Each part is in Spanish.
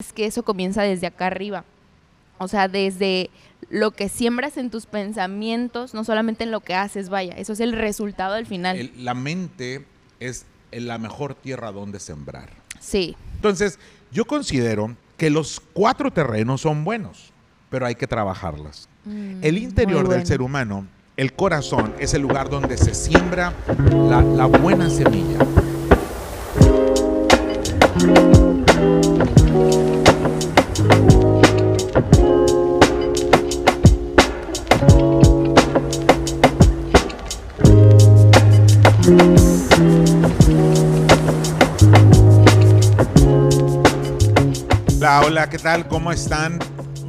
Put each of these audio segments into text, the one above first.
es que eso comienza desde acá arriba. O sea, desde lo que siembras en tus pensamientos, no solamente en lo que haces, vaya, eso es el resultado del final. El- la mente es la mejor tierra donde sembrar. sí, Entonces, yo considero que los cuatro terrenos son buenos, pero hay que trabajarlas. El interior Mm, del ser humano, el corazón, es el lugar donde se siembra la, la buena semilla. Hola, ¿qué tal? ¿Cómo están?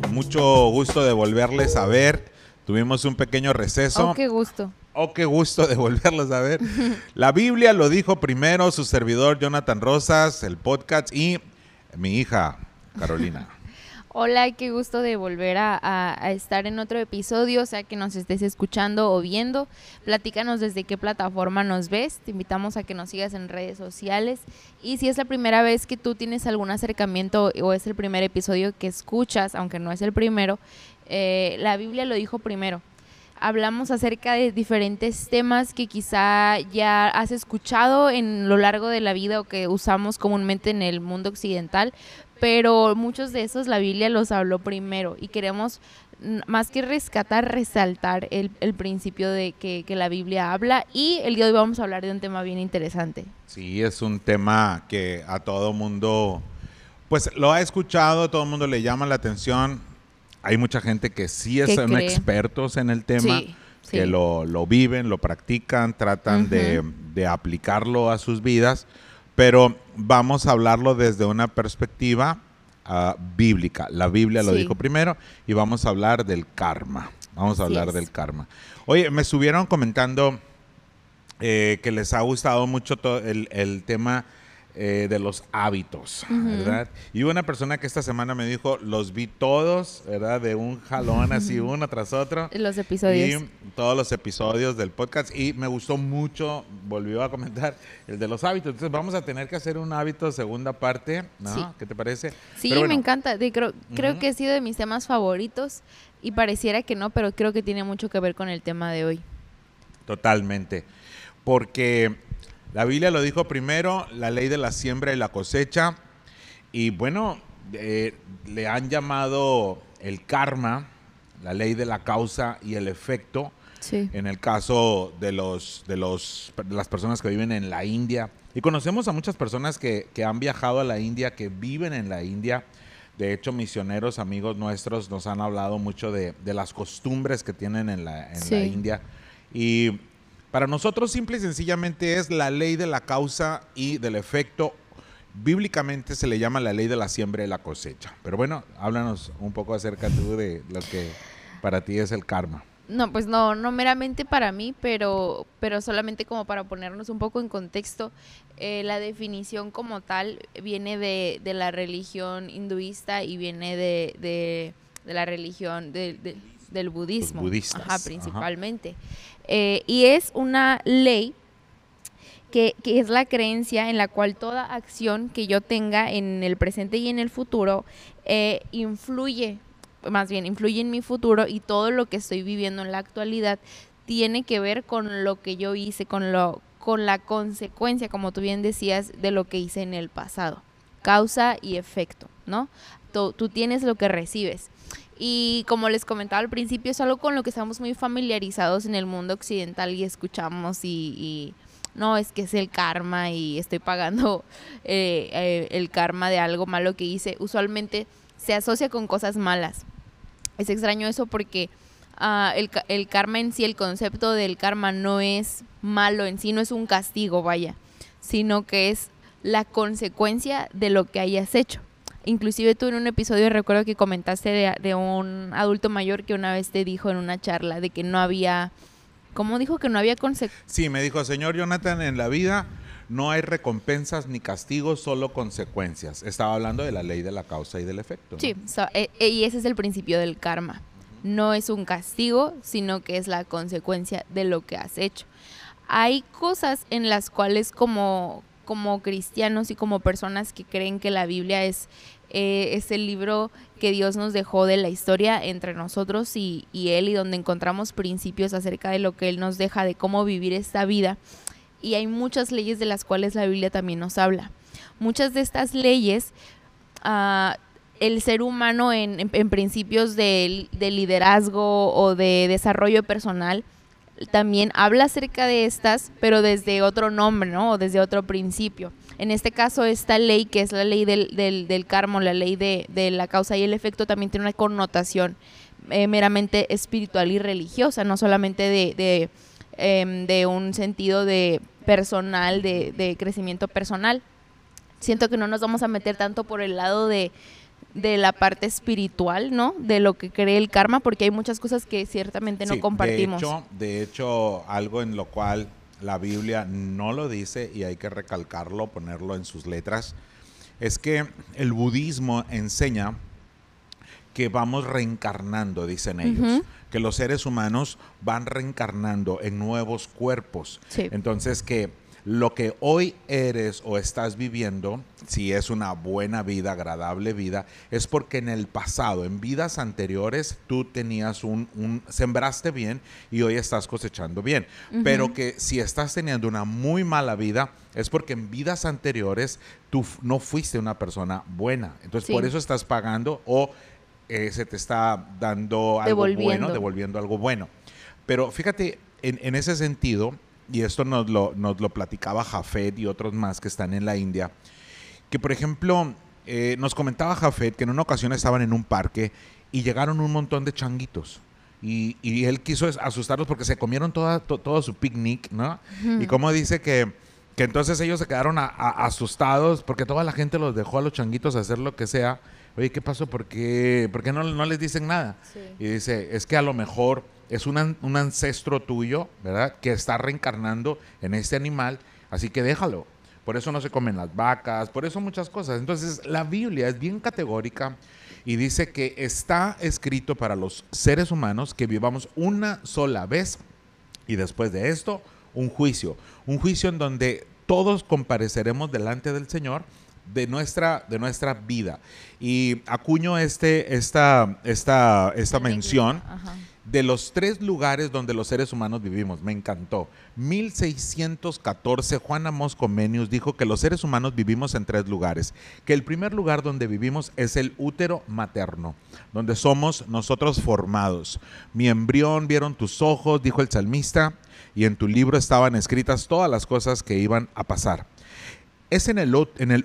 Mucho gusto de volverles a ver. Tuvimos un pequeño receso. Oh, qué gusto. Oh, qué gusto de volverlos a ver. La Biblia lo dijo primero su servidor Jonathan Rosas, el podcast y mi hija Carolina. Hola, qué gusto de volver a, estar en otro episodio, o sea que nos estés escuchando o viendo. Platícanos desde qué plataforma nos ves. Te invitamos a que nos sigas en redes sociales. Y si es la primera vez que tú tienes algún acercamiento o es el primer episodio que escuchas, aunque no es el primero, eh, la Biblia lo dijo primero. Hablamos acerca de diferentes temas que quizá ya has escuchado en lo largo de la vida o que usamos comúnmente en el mundo occidental, pero muchos de esos la Biblia los habló primero y queremos más que rescatar, resaltar el, el principio de que, que la Biblia habla y el día de hoy vamos a hablar de un tema bien interesante. Sí, es un tema que a todo mundo, pues lo ha escuchado, todo el mundo le llama la atención. Hay mucha gente que sí Que son cree. expertos en el tema, Sí, que sí. lo, lo viven, lo practican, tratan de, de aplicarlo a sus vidas, pero vamos a hablarlo desde una perspectiva ah, bíblica. La Biblia lo Sí. dijo primero y vamos a hablar del karma. Vamos a hablar es. del karma. Oye, me estuvieron comentando eh, que les ha gustado mucho el, el tema eh, de los hábitos, ¿verdad? Y una persona que esta semana me dijo, los vi todos, ¿verdad? De un jalón así, uno tras otro. Los episodios. Y todos los episodios del podcast. Y me gustó mucho, volvió a comentar, el de los hábitos. Entonces vamos a tener que hacer un hábito segunda parte, ¿no? Sí. ¿Qué te parece? Sí, me encanta. De- creo, que ha sido de mis temas favoritos y pareciera que no, pero creo que tiene mucho que ver con el tema de hoy. Totalmente. Porque la Biblia lo dijo primero, la ley de la siembra y la cosecha. Y bueno, eh, le han llamado el karma, la ley de la causa y el efecto. Sí. En el caso de los de los las personas que viven en la India. Y conocemos a muchas personas que, que han viajado a la India, que viven en la India. De hecho, misioneros, amigos nuestros, nos han hablado mucho de, de las costumbres que tienen en la, en la Sí. India. Y para nosotros, simple y sencillamente, es la ley de la causa y del efecto. Bíblicamente se le llama la ley de la siembra y la cosecha. Pero bueno, háblanos un poco acerca tú de lo que para ti es el karma. No, pues no, no meramente para mí, pero, pero solamente como para ponernos un poco en contexto, eh, la definición como tal viene de, de la religión hinduista y viene de, de- de la religión de- de- del budismo, ajá, ajá. Eh, y es una ley que, que es la creencia en la cual toda acción que yo tenga en el presente y en el futuro eh, influye, más bien influye en mi futuro y todo lo que estoy viviendo en la actualidad tiene que ver con lo que yo hice, con lo con la consecuencia, como tú bien decías, de lo que hice en el pasado. Causa y efecto, ¿no? Tú tienes lo que recibes. Y como les comentaba al principio, es algo con lo que estamos muy familiarizados en el mundo occidental y escuchamos y, no, es que es el karma y estoy pagando eh, eh, el karma de algo malo que hice. Usualmente se asocia con cosas malas. Es extraño eso porque ah, el karma en sí, el concepto del karma no es malo en sí, no es un castigo, vaya, sino que es la consecuencia de lo que hayas hecho. Inclusive tú en un episodio recuerdo que comentaste de, de un adulto mayor que una vez te dijo en una charla de que no había, ¿cómo dijo que no había consecuencias? Sí, me dijo, señor Jonathan, en la vida no hay recompensas ni castigos, solo consecuencias. Estaba hablando de la ley de la causa y del efecto. ¿no? Sí, so- e- e- y ese es el principio del karma. No es un castigo, sino que es la consecuencia de lo que has hecho. Hay cosas en las cuales como, como cristianos y como personas que creen que la Biblia es, eh, es el libro que Dios nos dejó de la historia entre nosotros y, y Él y donde encontramos principios acerca de lo que Él nos deja, de cómo vivir esta vida. Y hay muchas leyes de las cuales la Biblia también nos habla. Muchas de estas leyes, uh, el ser humano en, en, principios de, liderazgo o de desarrollo personal, también habla acerca de estas, pero desde otro nombre, ¿no? O desde otro principio. En este caso, esta ley, que es la ley del, del, del la ley de, de, la causa y el efecto, también tiene una connotación eh, meramente espiritual y religiosa, no solamente de, eh, de un sentido de personal, de, de crecimiento personal. Siento que no nos vamos a meter tanto por el lado de, de la parte espiritual, ¿no? De lo que cree el karma, porque hay muchas cosas que ciertamente no Sí, compartimos. De hecho, de hecho, algo en lo cual la Biblia no lo dice y hay que recalcarlo, ponerlo en sus letras, es que el budismo enseña que vamos reencarnando, dicen ellos, que los seres humanos van reencarnando en nuevos cuerpos. Sí. Entonces que lo que hoy eres o estás viviendo, si es una buena vida, agradable vida, es porque en el pasado, en vidas anteriores, tú tenías un, un sembraste bien y hoy estás cosechando bien. Pero que si estás teniendo una muy mala vida, es porque en vidas anteriores tú no fuiste una persona buena. Entonces Sí. por eso estás pagando o eh, se te está dando algo Devolviendo. bueno, devolviendo algo bueno. Pero fíjate, en, en ese sentido, y esto nos lo, nos lo platicaba Jafet y otros más que están en la India, que por ejemplo, eh, nos comentaba Jafet que en una ocasión estaban en un parque y llegaron un montón de changuitos. Y, y él quiso asustarlos porque se comieron toda, to- todo su picnic, ¿no? Y como dice que, que entonces ellos se quedaron a- a- asustados porque toda la gente los dejó a los changuitos hacer lo que sea. Oye, ¿qué pasó? ¿Por qué, por qué no, no les dicen nada? Sí. Y dice, es que a lo mejor es un, un ancestro tuyo, ¿verdad? Que está reencarnando en este animal, así que déjalo. Por eso no se comen las vacas, por eso muchas cosas. Entonces, la Biblia es bien categórica y dice que está escrito para los seres humanos que vivamos una sola vez y después de esto, un juicio. Un juicio en donde todos compareceremos delante del Señor de nuestra, de nuestra vida. Y acuño este, esta, esta, esta mención Ajá. De los tres lugares donde los seres humanos vivimos. Me encantó. 1614, Juan Amos Comenius dijo que los seres humanos vivimos en tres lugares. Que el primer lugar donde vivimos es el útero materno, donde somos nosotros formados. Mi embrión vieron tus ojos, dijo el salmista, y en tu libro estaban escritas todas las cosas que iban a pasar. Es en el,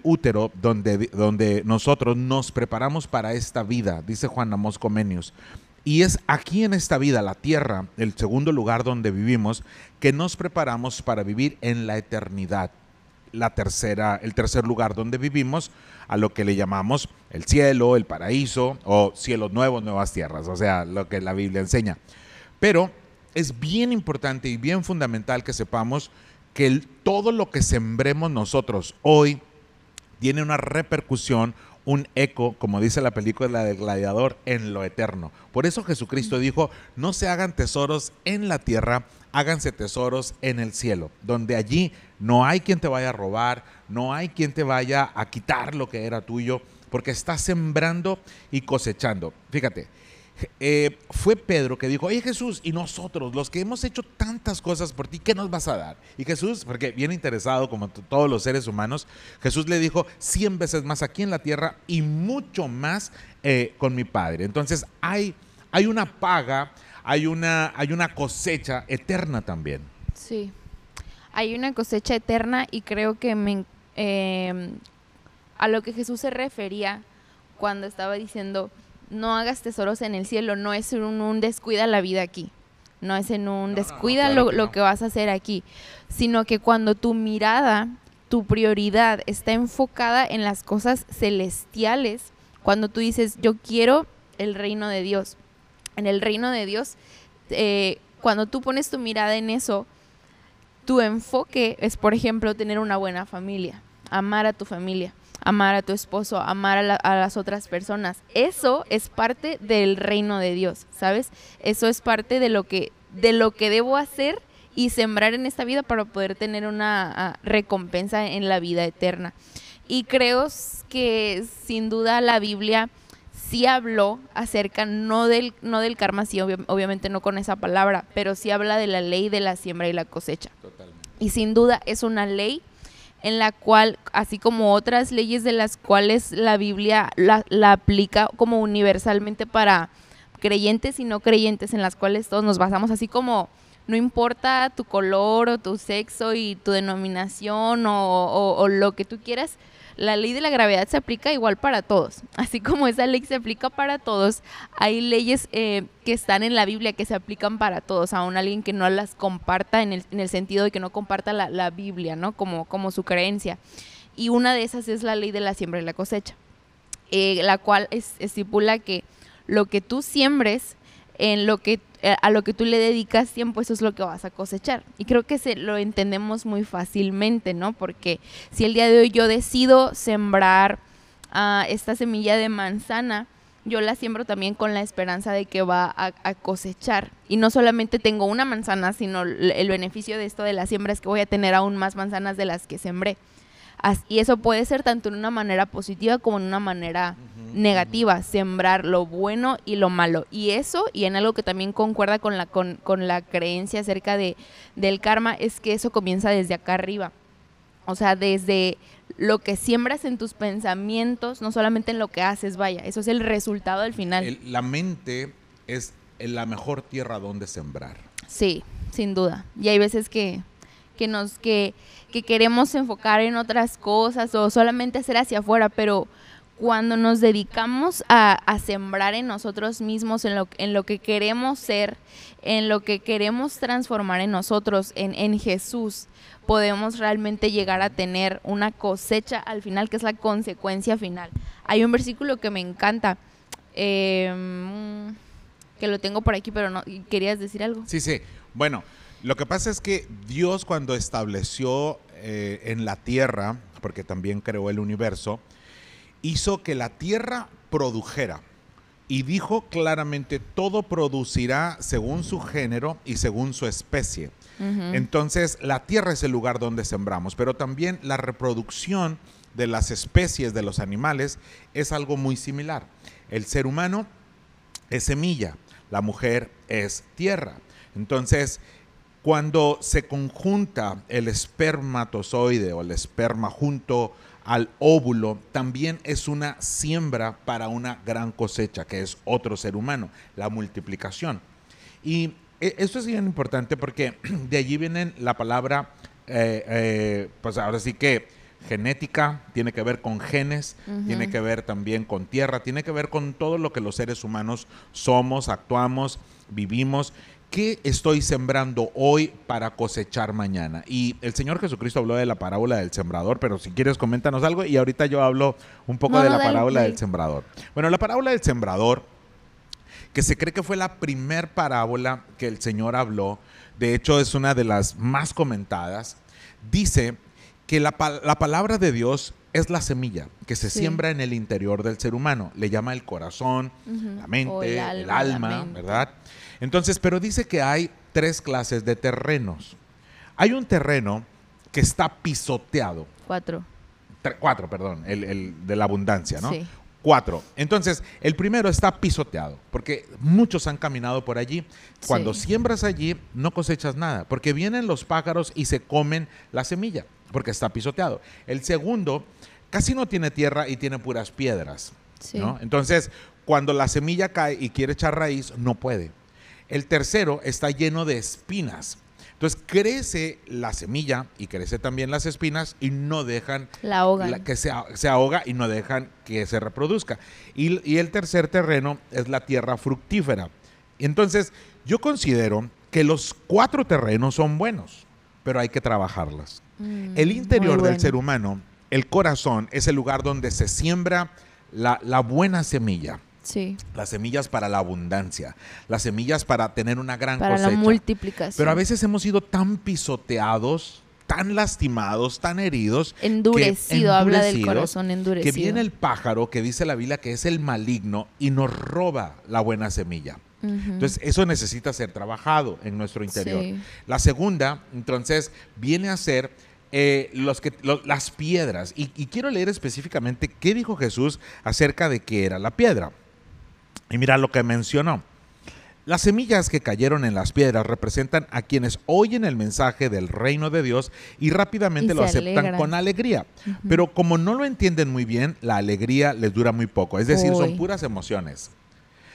útero donde, donde nosotros nos preparamos para esta vida, dice Juan Amos Comenius. Y es aquí en esta vida, la tierra, el segundo lugar donde vivimos, que nos preparamos para vivir en la eternidad. La tercera, el tercer lugar donde vivimos, a lo que le llamamos el cielo, el paraíso o cielos nuevos, nuevas tierras, o sea, lo que la Biblia enseña. Pero es bien importante y bien fundamental que sepamos que todo lo que sembremos nosotros hoy tiene una repercusión, un eco, como dice la película del gladiador, en lo eterno. Por eso Jesucristo dijo, no se hagan tesoros en la tierra, háganse tesoros en el cielo, donde allí no hay quien te vaya a robar, no hay quien te vaya a quitar lo que era tuyo, porque estás sembrando y cosechando. Fíjate, eh, fue Pedro que dijo, oye Jesús, y nosotros, los que hemos hecho tantas cosas por ti, ¿qué nos vas a dar? Y Jesús, porque bien interesado como todos los seres humanos, Jesús le dijo, cien veces más aquí en la tierra y mucho más eh, con mi Padre. Entonces hay, hay una paga, hay una, hay una cosecha eterna también. Sí. Hay una cosecha eterna y creo que me, eh, a lo que Jesús se refería cuando estaba diciendo no hagas tesoros en el cielo, no es un, un descuida la vida aquí, no es en un no, descuida claro lo, que lo no. que vas a hacer aquí, sino que cuando tu mirada, tu prioridad está enfocada en las cosas celestiales, cuando tú dices yo quiero el reino de Dios, en el reino de Dios, eh, cuando tú pones tu mirada en eso, tu enfoque es, por ejemplo, tener una buena familia, amar a tu familia, amar a tu esposo, amar a, la- a las otras personas. Eso es parte del reino de Dios, ¿sabes? Eso es parte de lo que, de lo que debo hacer y sembrar en esta vida para poder tener una ah, recompensa en la vida eterna. Y creo que sin duda la Biblia sí habló acerca, no del, no del karma, sí, obviamente no con esa palabra, pero sí habla de la ley de la siembra y la cosecha. Y sin duda es una ley en la cual, así como otras leyes de las cuales la Biblia la, la aplica como universalmente para creyentes y no creyentes, en las cuales todos nos basamos, así como no importa tu color o tu sexo y tu denominación o, lo que tú quieras, la ley de la gravedad se aplica igual para todos. Así como esa ley se aplica para todos, hay leyes eh, que están en la Biblia que se aplican para todos, aún alguien que no las comparta en el, en el sentido de que no comparta la, Biblia, ¿no? Como, como su creencia. Y una de esas es la ley de la siembra y la cosecha, eh, la cual estipula que lo que tú siembres, en lo que eh, a lo que tú le dedicas tiempo, eso es lo que vas a cosechar. Y creo que se lo entendemos muy fácilmente, ¿no? Porque si el día de hoy yo decido sembrar uh, esta semilla de manzana, yo la siembro también con la esperanza de que va a, cosechar. Y no solamente tengo una manzana, sino el beneficio de esto de la siembra es que voy a tener aún más manzanas de las que sembré. Y eso puede ser tanto en una manera positiva como en una manera negativa, sembrar lo bueno y lo malo. Y eso, y en algo que también concuerda con la, con, la creencia acerca de, del karma, es que eso comienza desde acá arriba. O sea, desde lo que siembras en tus pensamientos, no solamente en lo que haces, vaya, eso es el resultado al final. la mente es la mejor tierra donde sembrar. Sí, sin duda. Y hay veces que, que nos, que que queremos enfocar en otras cosas o solamente hacer hacia afuera, pero cuando nos dedicamos a, sembrar en nosotros mismos, en lo, en lo que queremos ser, en lo que queremos transformar en nosotros, en, en Jesús, podemos realmente llegar a tener una cosecha al final, que es la consecuencia final. Hay un versículo que me encanta, em, que lo tengo por aquí, pero no, ¿querías decir algo? Sí, sí. Bueno, lo que pasa es que Dios cuando estableció eh, en la tierra, porque también creó el universo, hizo que la tierra produjera. Y dijo claramente, todo producirá según su género y según su especie. Entonces, la tierra es el lugar donde sembramos, pero también la reproducción de las especies de los animales es algo muy similar. El ser humano es semilla, la mujer es tierra. Entonces, cuando se conjunta el espermatozoide o el esperma junto al óvulo, también es una siembra para una gran cosecha, que es otro ser humano, la multiplicación. Y e, esto es bien importante porque de allí viene la palabra, eh, eh, pues ahora sí que genética, tiene que ver con genes, tiene que ver también con tierra, tiene que ver con todo lo que los seres humanos somos, actuamos, vivimos. ¿Qué estoy sembrando hoy para cosechar mañana? Y el Señor Jesucristo habló de la parábola del sembrador, pero si quieres coméntanos algo y ahorita yo hablo un poco de la parábola del sembrador. Bueno, la parábola del sembrador, que se cree que fue la primer parábola que el Señor habló, de hecho es una de las más comentadas, dice que la, palabra de Dios es la semilla que se siembra en el interior del ser humano. Le llama el corazón, la mente, el alma, ¿verdad? Entonces, pero dice que hay tres clases de terrenos. Hay un terreno que está pisoteado. Cuatro. cuatro, perdón, el, de la abundancia, ¿no? Sí. Cuatro. Entonces, el primero está pisoteado, porque muchos han caminado por allí. Cuando siembras allí, no cosechas nada, porque vienen los pájaros y se comen la semilla, porque está pisoteado. El segundo casi no tiene tierra y tiene puras piedras. ¿no? Entonces, cuando la semilla cae y quiere echar raíz, no puede. El tercero está lleno de espinas. Entonces crece la semilla y crece también las espinas y no dejan la que se, ahoga y no dejan que se reproduzca. Y, el tercer terreno es la tierra fructífera. Entonces yo considero que los cuatro terrenos son buenos, pero hay que trabajarlas. Mm, el interior del ser humano, el corazón, es el lugar donde se siembra la, la buena semilla. Las semillas para la abundancia, las semillas para tener una gran para cosecha. la multiplicación. Pero a veces hemos sido tan pisoteados, tan lastimados, tan heridos. Endurecido, habla del corazón endurecido. Que viene el pájaro que dice la Biblia que es el maligno y nos roba la buena semilla. Entonces, eso necesita ser trabajado en nuestro interior. La segunda, entonces, viene a ser eh, los que, las piedras. Y, y quiero leer específicamente qué dijo Jesús acerca de qué era la piedra. Y mira lo que mencionó. Las semillas que cayeron en las piedras representan a quienes oyen el mensaje del reino de Dios y rápidamente Y lo aceptan alegran. con alegría. Pero como no lo entienden muy bien, la alegría les dura muy poco. Es decir, son puras emociones.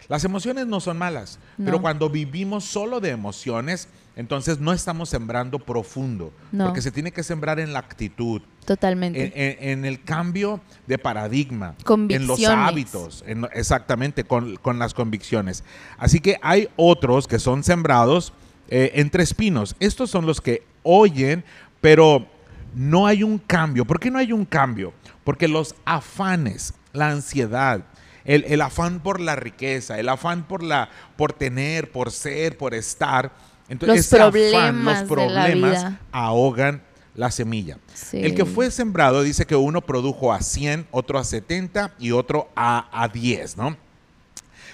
Las emociones no son malas, pero cuando vivimos solo de emociones, entonces no estamos sembrando profundo, No. porque se tiene que sembrar en la actitud, Totalmente. en, en- en el cambio de paradigma, en los hábitos, en- exactamente, con, con las convicciones. Así que hay otros que son sembrados eh, entre espinos. Estos son los que oyen, pero no hay un cambio. ¿Por qué no hay un cambio? Porque los afanes, la ansiedad, el, el afán por la riqueza, el afán por, la, por tener, por ser, por estar, entonces Los ese afán, problemas los la problemas ahogan la semilla. Sí. El que fue sembrado dice que uno produjo a 100, otro a 70 y otro a, a 10, ¿no?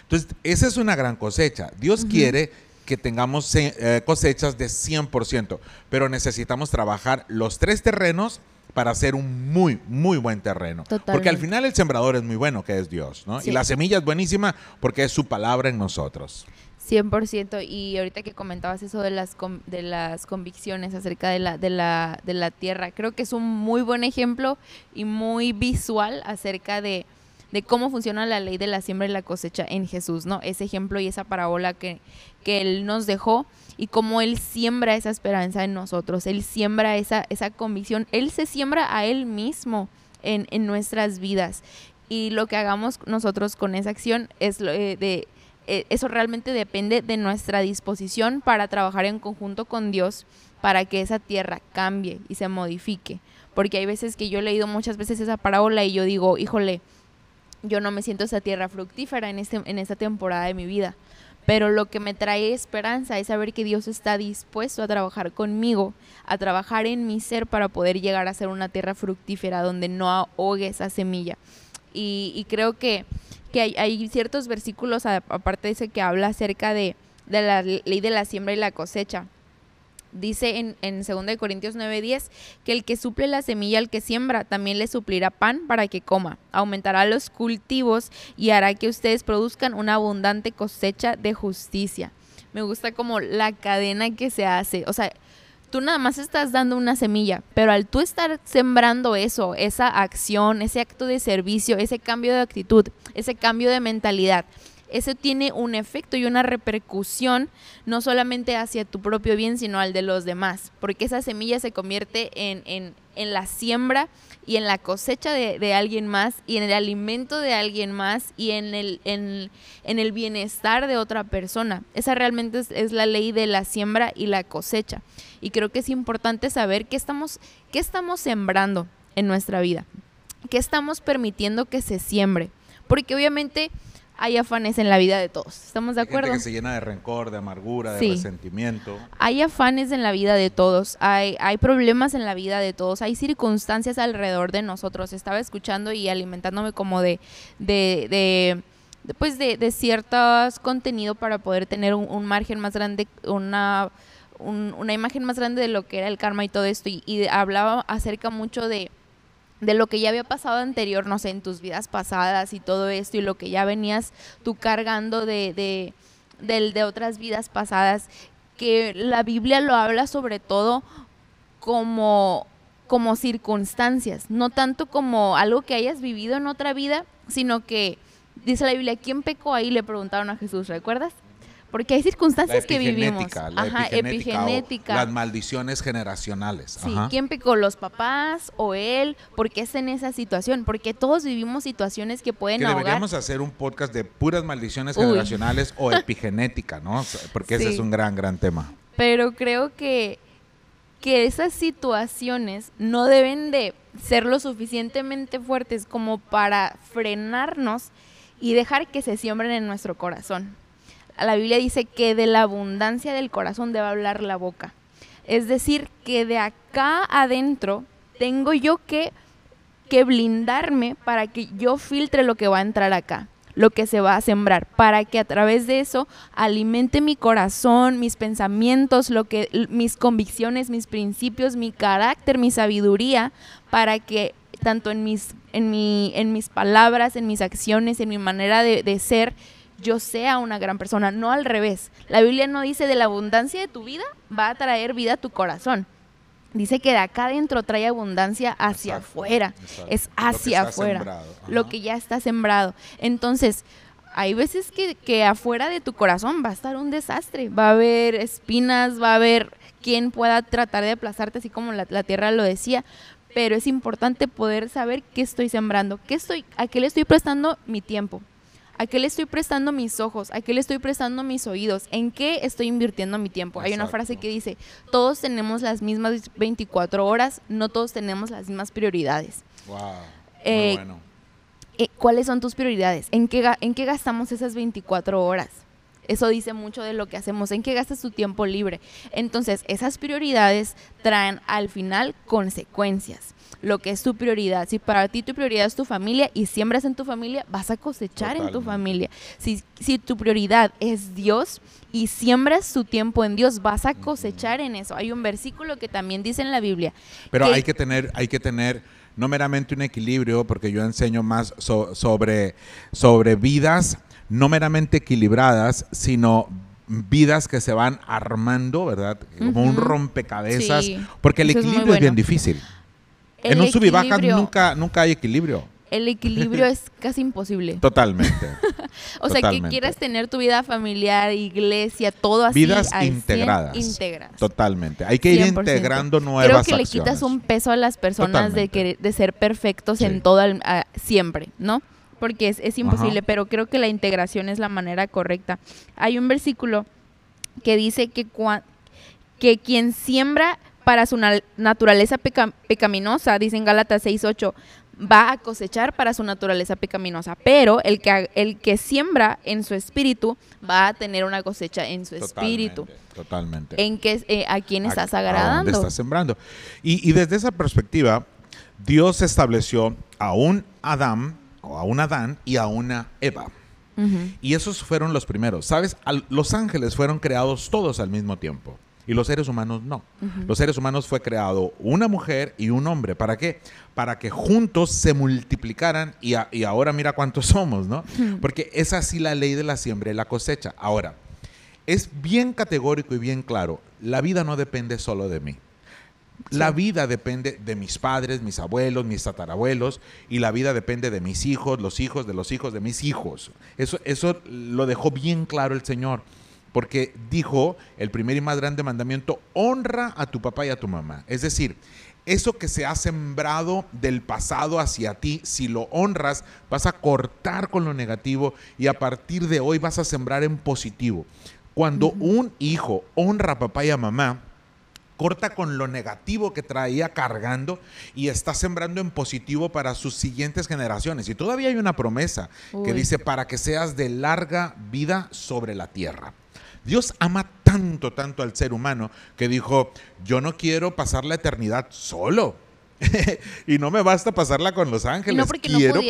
Entonces, esa es una gran cosecha. Dios quiere que tengamos eh, cosechas de 100%, pero necesitamos trabajar los tres terrenos para hacer un muy, muy buen terreno. Porque al final el sembrador es muy bueno, que es Dios, ¿no? Sí. Y la semilla es buenísima porque es su palabra en nosotros. 100%. Y ahorita que comentabas eso de las, de las convicciones acerca de la, de, la, de la tierra, creo que es un muy buen ejemplo y muy visual acerca de, de cómo funciona la ley de la siembra y la cosecha en Jesús, ¿no? Ese ejemplo y esa parábola que, que Él nos dejó y cómo Él siembra esa esperanza en nosotros, Él siembra esa, esa convicción, Él se siembra a Él mismo en, en nuestras vidas. Y lo que hagamos nosotros con esa acción es lo, eh, de eh, eso realmente depende de nuestra disposición para trabajar en conjunto con Dios para que esa tierra cambie y se modifique. Porque hay veces que yo he leído muchas veces esa parábola y yo digo, híjole, yo no me siento esa tierra fructífera en, este, en esta temporada de mi vida. Pero lo que me trae esperanza es saber que Dios está dispuesto a trabajar conmigo, a trabajar en mi ser para poder llegar a ser una tierra fructífera donde no ahogue esa semilla. Y, creo que, que hay, ciertos versículos, aparte de ese que habla acerca de, de la ley de la siembra y la cosecha. Dice en, en 2 de Corintios 9:10 que el que suple la semilla al que siembra también le suplirá pan para que coma, aumentará los cultivos y hará que ustedes produzcan una abundante cosecha de justicia. Me gusta como la cadena que se hace, o sea, tú nada más estás dando una semilla, pero al tú estar sembrando eso, esa acción, ese acto de servicio, ese cambio de actitud, ese cambio de mentalidad, eso tiene un efecto y una repercusión no solamente hacia tu propio bien, sino al de los demás, porque esa semilla se convierte en, en- en la siembra y en la cosecha de, de alguien más y en el alimento de alguien más y en el, en, en el bienestar de otra persona. Esa realmente es, es la ley de la siembra y la cosecha. Y creo que es importante saber qué estamos, qué estamos sembrando en nuestra vida, qué estamos permitiendo que se siembre, porque obviamente hay afanes en la vida de todos. ¿Estamos de Hay gente acuerdo? que se llena de rencor, de amargura, de Sí. resentimiento. Hay afanes en la vida de todos, hay, hay problemas en la vida de todos, hay circunstancias alrededor de nosotros. Estaba escuchando y alimentándome como de, de, de, de, pues de, de ciertos contenido para poder tener un, un margen más grande, una, un- una imagen más grande de lo que era el karma y todo esto. Y, y hablaba acerca mucho de, de lo que ya había pasado anterior, no sé, en tus vidas pasadas y todo esto, y lo que ya venías tú cargando de, de, del- de otras vidas pasadas, que la Biblia lo habla sobre todo como, como circunstancias, no tanto como algo que hayas vivido en otra vida, sino que dice la Biblia, ¿quién pecó ahí? Le preguntaron a Jesús, ¿recuerdas? Porque hay circunstancias que vivimos. epigenética, la Ajá, epigenética las maldiciones generacionales. Sí, Ajá. ¿quién pecó? ¿Los papás o él? ¿Por qué está en esa situación? Porque todos vivimos situaciones que pueden Que ahogar. deberíamos hacer un podcast de puras maldiciones Uy. generacionales o epigenética, ¿no? Porque ese es un gran, gran tema. Pero creo que, que esas situaciones no deben de ser lo suficientemente fuertes como para frenarnos y dejar que se siembren en nuestro corazón. La Biblia dice que de la abundancia del corazón debe hablar la boca. Es decir, que de acá adentro tengo yo que, que blindarme para que yo filtre lo que va a entrar acá. lo que se va a sembrar, para que a través de eso alimente mi corazón, mis pensamientos, lo que mis convicciones, mis principios, mi carácter, mi sabiduría, para que tanto en mis, en mi, en mis palabras, en mis acciones, en mi manera de, de ser, yo sea una gran persona, no al revés. La Biblia no dice de la abundancia de tu vida va a traer vida a tu corazón. Dice que de acá adentro trae abundancia hacia afuera. Es hacia afuera. Lo que ya está sembrado. Entonces, hay veces que, que, afuera de tu corazón va a estar un desastre. Va a haber espinas, va a haber quien pueda tratar de aplazarte, así como la, la tierra lo decía. Pero es importante poder saber qué estoy sembrando, qué estoy, a qué le estoy prestando mi tiempo, ¿A qué le estoy prestando mis ojos? ¿A qué le estoy prestando mis oídos? ¿En qué estoy invirtiendo mi tiempo? Hay una frase que dice, todos tenemos las mismas 24 horas, no todos tenemos las mismas prioridades. Wow. Eh, bueno. eh, ¿Cuáles son tus prioridades? ¿En qué, ¿En qué gastamos esas 24 horas? Eso dice mucho de lo que hacemos, en qué gastas tu tiempo libre. Entonces, esas prioridades traen al final consecuencias lo que es tu prioridad. Si para ti tu prioridad es tu familia y siembras en tu familia, vas a cosechar en tu familia. Si, si tu prioridad es Dios y siembras tu tiempo en Dios, vas a cosechar en eso. Hay un versículo que también dice en la Biblia. Pero hay que tener, hay que tener no meramente un equilibrio, porque yo enseño más sobre, sobre vidas no meramente equilibradas, sino vidas que se van armando, ¿verdad? Como un rompecabezas, porque el equilibrio es, bien difícil. en un sub y baja nunca, nunca hay equilibrio. El equilibrio es casi imposible. Totalmente. o sea, que quieras tener tu vida familiar, iglesia, todo así. Vidas integradas. Integradas. Totalmente. Hay que ir integrando nuevas Creo que le quitas un peso a las personas de, que, de ser perfectos en todo, siempre, ¿no? Porque es, imposible, pero creo que la integración es la manera correcta. Hay un versículo que dice que, que quien siembra para su naturaleza pecaminosa, dice en Gálatas 6.8, va a cosechar para su naturaleza pecaminosa, pero el que, el que siembra en su espíritu va a tener una cosecha en su espíritu. Totalmente. En que, eh, a quién estás agradando. estás sembrando. Y, y desde esa perspectiva, Dios estableció a un Adán a un Adán y a una Eva. Y esos fueron los primeros. ¿Sabes? los ángeles fueron creados todos al mismo tiempo. Y los seres humanos no. Los seres humanos fue creado una mujer y un hombre. ¿Para qué? Para que juntos se multiplicaran y, y ahora mira cuántos somos, ¿no? Porque es así la ley de la siembra y la cosecha. Ahora, es bien categórico y bien claro. La vida no depende solo de mí. La vida depende de mis padres, mis abuelos, mis tatarabuelos, y la vida depende de mis hijos, los hijos de los hijos de mis hijos. Eso, eso lo dejó bien claro el Señor, porque dijo el primer y más grande mandamiento, honra a tu papá y a tu mamá. Es decir, eso que se ha sembrado del pasado hacia ti, si lo honras, vas a cortar con lo negativo y a partir de hoy vas a sembrar en positivo. Cuando un hijo honra a papá y a mamá, corta con lo negativo que traía cargando y está sembrando en positivo para sus siguientes generaciones. Y todavía hay una promesa que dice, para que seas de larga vida sobre la tierra. Dios ama tanto, tanto al ser humano que dijo, yo no quiero pasar la eternidad solo. y no me basta pasarla con los ángeles. quiero,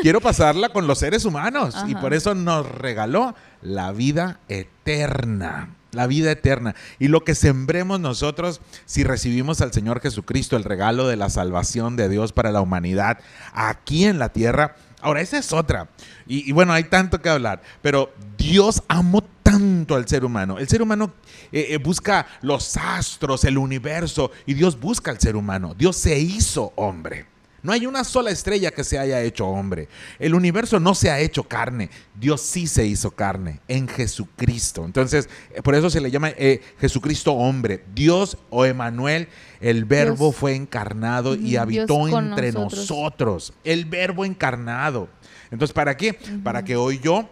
quiero pasarla con los seres humanos. Y por eso nos regaló la vida eterna la vida eterna. Y lo que sembremos nosotros si recibimos al Señor Jesucristo, el regalo de la salvación de Dios para la humanidad aquí en la tierra. Ahora, esa es otra. Y, bueno, hay tanto que hablar, pero Dios amó tanto al ser humano. El ser humano eh, eh, busca los astros, el universo, y Dios busca al ser humano. Dios se hizo hombre. No hay una sola estrella que se haya hecho hombre. El universo no se ha hecho carne. Dios sí se hizo carne en Jesucristo. Entonces, eh, por eso se le llama eh, Jesucristo hombre. Dios o Emanuel, el verbo fue encarnado y habitó entre nosotros. El verbo encarnado. Entonces, ¿para qué? Para que hoy yo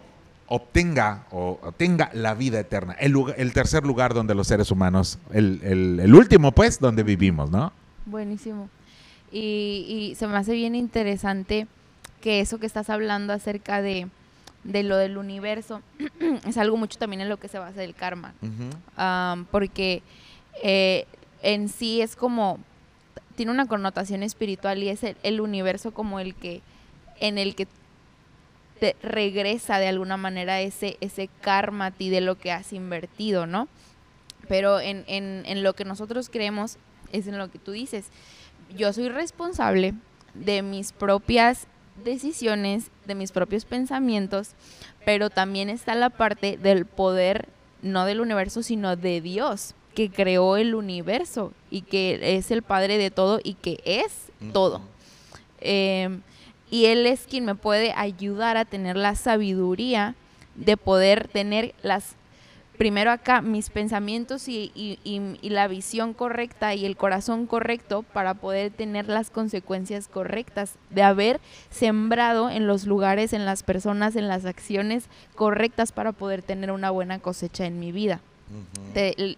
obtenga o tenga la vida eterna. El, el, tercer lugar donde los seres humanos, el, el último pues, donde vivimos, ¿no? Buenísimo. Y, se me hace bien interesante que eso que estás hablando acerca de, lo del universo es algo mucho también en lo que se basa el karma. porque eh, en sí es como, tiene una connotación espiritual y es el, universo como el que, en el que te regresa de alguna manera ese, ese karma a ti de lo que has invertido, ¿no? Pero en, en, en lo que nosotros creemos es en lo que tú dices. Yo soy responsable de mis propias decisiones, de mis propios pensamientos, pero también está la parte del poder, no del universo, sino de Dios, que creó el universo y que es el Padre de todo y que es todo. Eh, y Él es quien me puede ayudar a tener la sabiduría de poder tener las primero acá mis pensamientos y, la visión correcta y el corazón correcto para poder tener las consecuencias correctas de haber sembrado en los lugares, en las personas, en las acciones correctas para poder tener una buena cosecha en mi vida.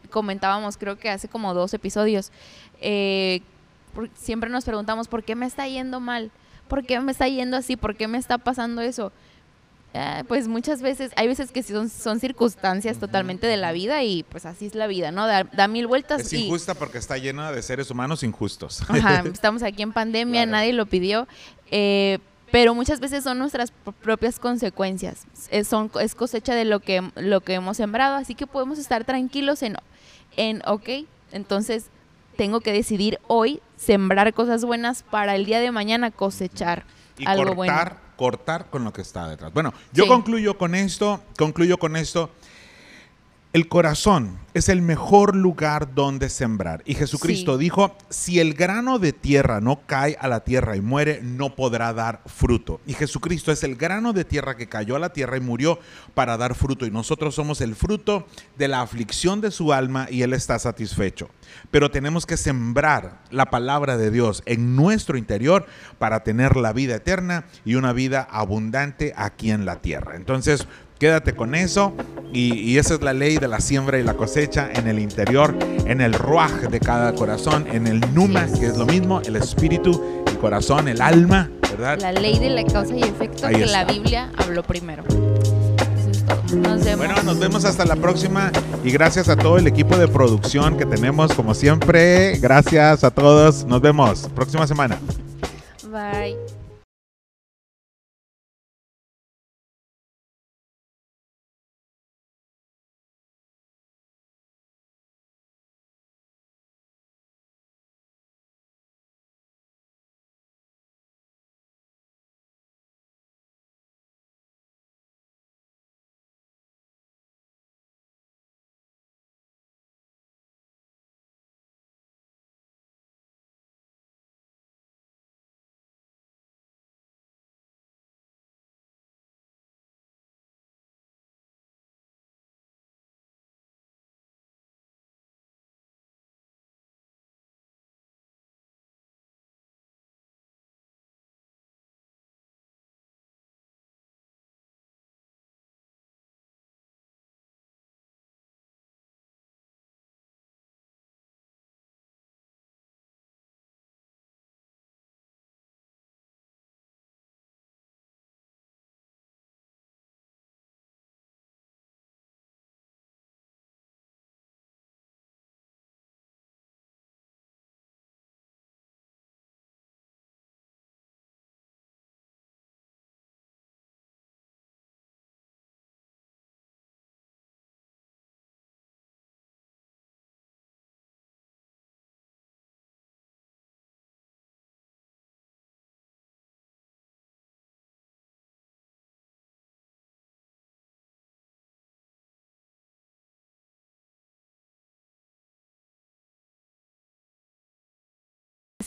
comentábamos, creo que hace como dos episodios, eh, siempre nos preguntamos, ¿por qué me está yendo mal? ¿Por qué me está yendo así? ¿Por qué me está pasando eso? Ah, pues muchas veces, hay veces que son, son circunstancias totalmente de la vida y pues así es la vida, ¿no? Da, mil vueltas. Es injusta porque está llena de seres humanos injustos. Ajá, estamos aquí en pandemia, nadie lo pidió, eh, pero muchas veces son nuestras propias consecuencias, es, son, es cosecha de lo que, lo que hemos sembrado, así que podemos estar tranquilos en, en, ok, entonces tengo que decidir hoy sembrar cosas buenas para el día de mañana cosechar algo bueno cortar con lo que está detrás. Bueno, yo concluyo con esto, concluyo con esto. El corazón es el mejor lugar donde sembrar. Y Jesucristo dijo, si el grano de tierra no cae a la tierra y muere, no podrá dar fruto. Y Jesucristo es el grano de tierra que cayó a la tierra y murió para dar fruto. Y nosotros somos el fruto de la aflicción de su alma y Él está satisfecho. Pero tenemos que sembrar la palabra de Dios en nuestro interior para tener la vida eterna y una vida abundante aquí en la tierra. Entonces, Quédate con eso y, esa es la ley de la siembra y la cosecha en el interior, en el ruaj de cada corazón, en el numa, que es lo mismo, el espíritu, el corazón, el alma, ¿verdad? La ley de la causa y efecto que la Biblia habló primero. Nos vemos. Bueno, nos vemos hasta la próxima y gracias a todo el equipo de producción que tenemos como siempre. Gracias a todos. Nos vemos próxima semana. Bye.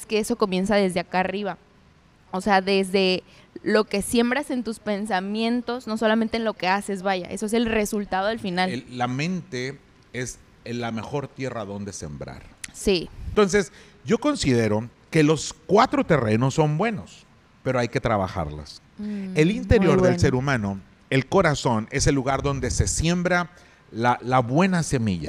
Que eso comienza desde acá arriba. O sea, desde lo que siembras en tus pensamientos, no solamente en lo que haces, vaya, eso es el resultado al final. la mente es la mejor tierra donde sembrar. Sí. Entonces, yo considero que los cuatro terrenos son buenos, pero hay que trabajarlas. Mm, el interior del ser humano, el corazón, es el lugar donde se siembra la, la buena semilla.